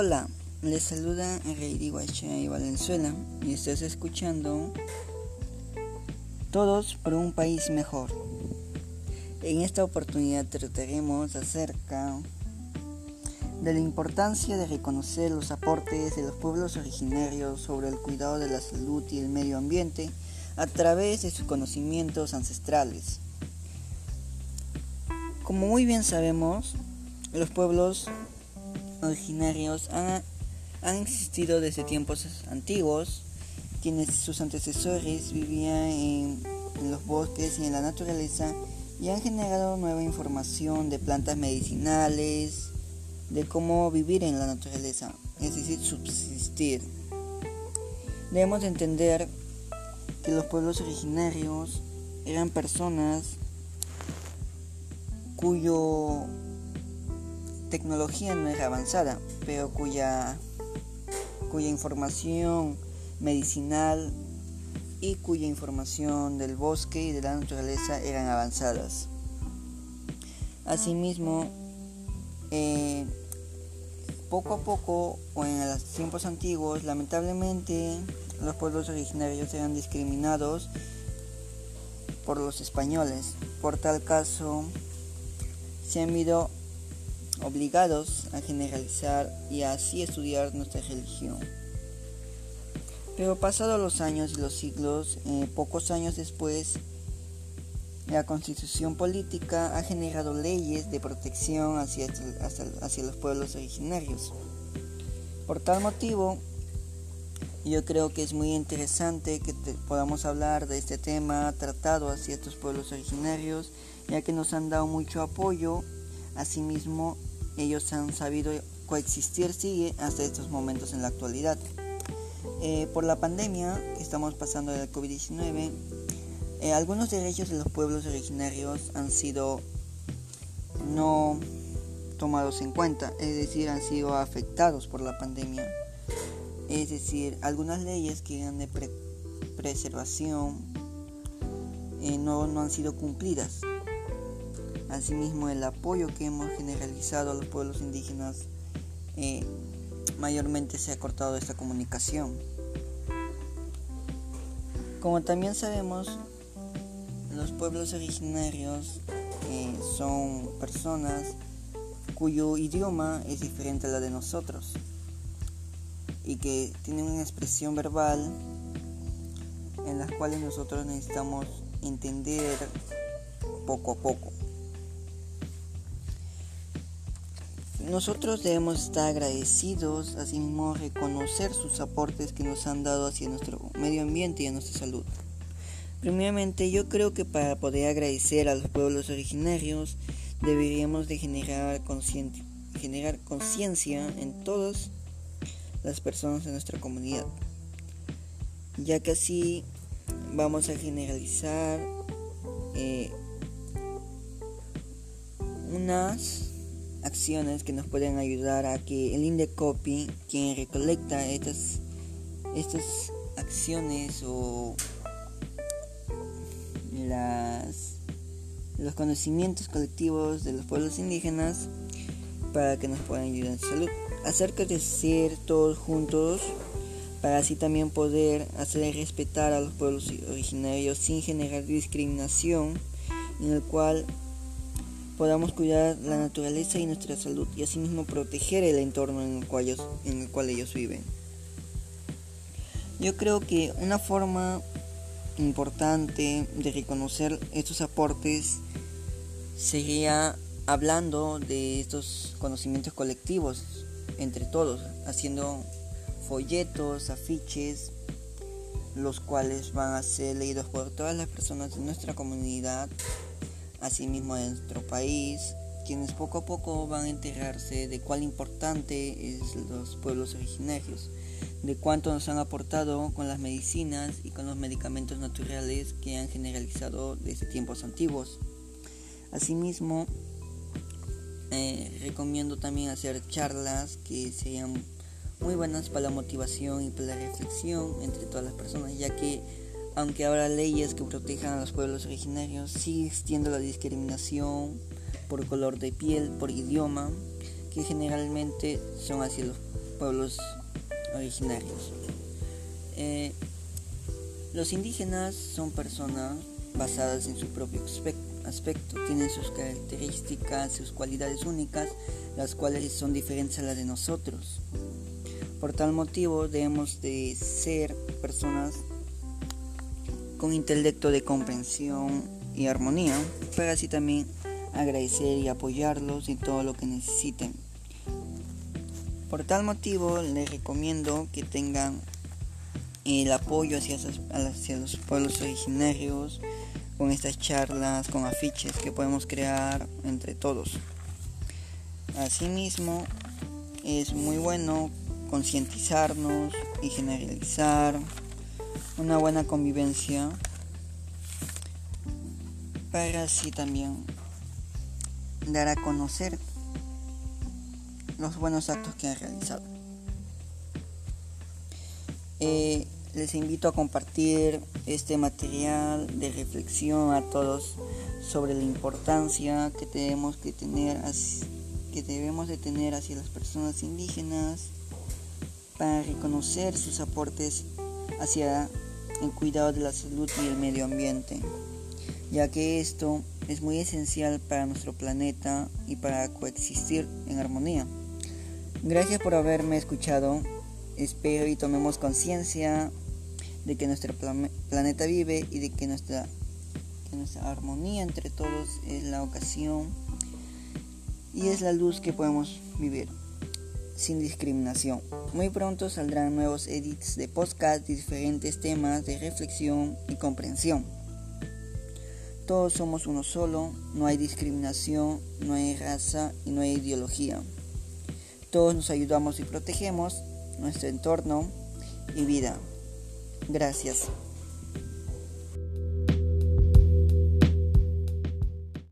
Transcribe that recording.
Hola, les saluda Rey y Valenzuela y estás escuchando Todos por un país mejor. En esta oportunidad trataremos acerca de la importancia de reconocer los aportes de los pueblos originarios sobre el cuidado de la salud y el medio ambiente a través de sus conocimientos ancestrales. Como muy bien sabemos, los pueblos originarios han, existido desde tiempos antiguos, quienes sus antecesores vivían en, en los bosques y en la naturaleza y han generado nueva información de plantas medicinales, de cómo vivir en la naturaleza, es decir, subsistir. Debemos entender que los pueblos originarios eran personas cuyo tecnología no era avanzada, pero cuya, cuya información medicinal y cuya información del bosque y de la naturaleza eran avanzadas. Asimismo, eh, poco a poco o en los tiempos antiguos, lamentablemente los pueblos originarios eran discriminados por los españoles. Por tal caso, se han ido obligados a generalizar y así estudiar nuestra religión. Pero pasados los años y los siglos, eh, pocos años después, la constitución política ha generado leyes de protección hacia, hacia, los pueblos originarios. Por tal motivo, yo creo que es muy interesante que podamos hablar de este tema tratado hacia estos pueblos originarios, ya que nos han dado mucho apoyo. Asimismo, ellos han sabido coexistir sigue hasta estos momentos en la actualidad. Eh, por la pandemia que estamos pasando del COVID-19, eh, algunos derechos de los pueblos originarios han sido no tomados en cuenta, es decir, han sido afectados por la pandemia. Es decir, algunas leyes que eran de preservación eh, no, no han sido cumplidas. Asimismo, el apoyo que hemos generalizado a los pueblos indígenas eh, mayormente se ha cortado esta comunicación. Como también sabemos, los pueblos originarios eh, son personas cuyo idioma es diferente a la de nosotros y que tienen una expresión verbal en las cuales nosotros necesitamos entender poco a poco. Nosotros debemos estar agradecidos, asimismo reconocer sus aportes que nos han dado hacia nuestro medio ambiente y a nuestra salud. Primeramente, yo creo que para poder agradecer a los pueblos originarios deberíamos de generar conciencia en todas las personas de nuestra comunidad, ya que así vamos a generalizar eh, unas acciones que nos pueden ayudar a que el Indecopy, quien recolecta estas, estas acciones o las, los conocimientos colectivos de los pueblos indígenas para que nos puedan ayudar en salud. Acerca de ser todos juntos para así también poder hacer respetar a los pueblos originarios sin generar discriminación en el cual podamos cuidar la naturaleza y nuestra salud y asimismo proteger el entorno en el cual ellos, en el cual ellos viven. Yo creo que una forma importante de reconocer estos aportes sería hablando de estos conocimientos colectivos entre todos, haciendo folletos, afiches, los cuales van a ser leídos por todas las personas de nuestra comunidad asimismo en nuestro país, quienes poco a poco van a enterarse de cuál importante es los pueblos originarios, de cuánto nos han aportado con las medicinas y con los medicamentos naturales que han generalizado desde tiempos antiguos. Asimismo, eh, recomiendo también hacer charlas que sean muy buenas para la motivación y para la reflexión entre todas las personas, ya que aunque habrá leyes que protejan a los pueblos originarios, sigue existiendo la discriminación por color de piel, por idioma, que generalmente son hacia los pueblos originarios. Eh, los indígenas son personas basadas en su propio aspecto, tienen sus características, sus cualidades únicas, las cuales son diferentes a las de nosotros. Por tal motivo debemos de ser personas con intelecto de comprensión y armonía, para así también agradecer y apoyarlos en todo lo que necesiten. Por tal motivo les recomiendo que tengan el apoyo hacia, hacia los pueblos originarios con estas charlas, con afiches que podemos crear entre todos. Asimismo, es muy bueno concientizarnos y generalizar una buena convivencia para así también dar a conocer los buenos actos que han realizado. Eh, les invito a compartir este material de reflexión a todos sobre la importancia que tenemos que tener que debemos de tener hacia las personas indígenas para reconocer sus aportes hacia el cuidado de la salud y el medio ambiente, ya que esto es muy esencial para nuestro planeta y para coexistir en armonía. Gracias por haberme escuchado. Espero y tomemos conciencia de que nuestro planeta vive y de que nuestra, que nuestra armonía entre todos es la ocasión y es la luz que podemos vivir sin discriminación. Muy pronto saldrán nuevos edits de podcast diferentes temas de reflexión y comprensión. Todos somos uno solo, no hay discriminación, no hay raza y no hay ideología. Todos nos ayudamos y protegemos nuestro entorno y vida. Gracias.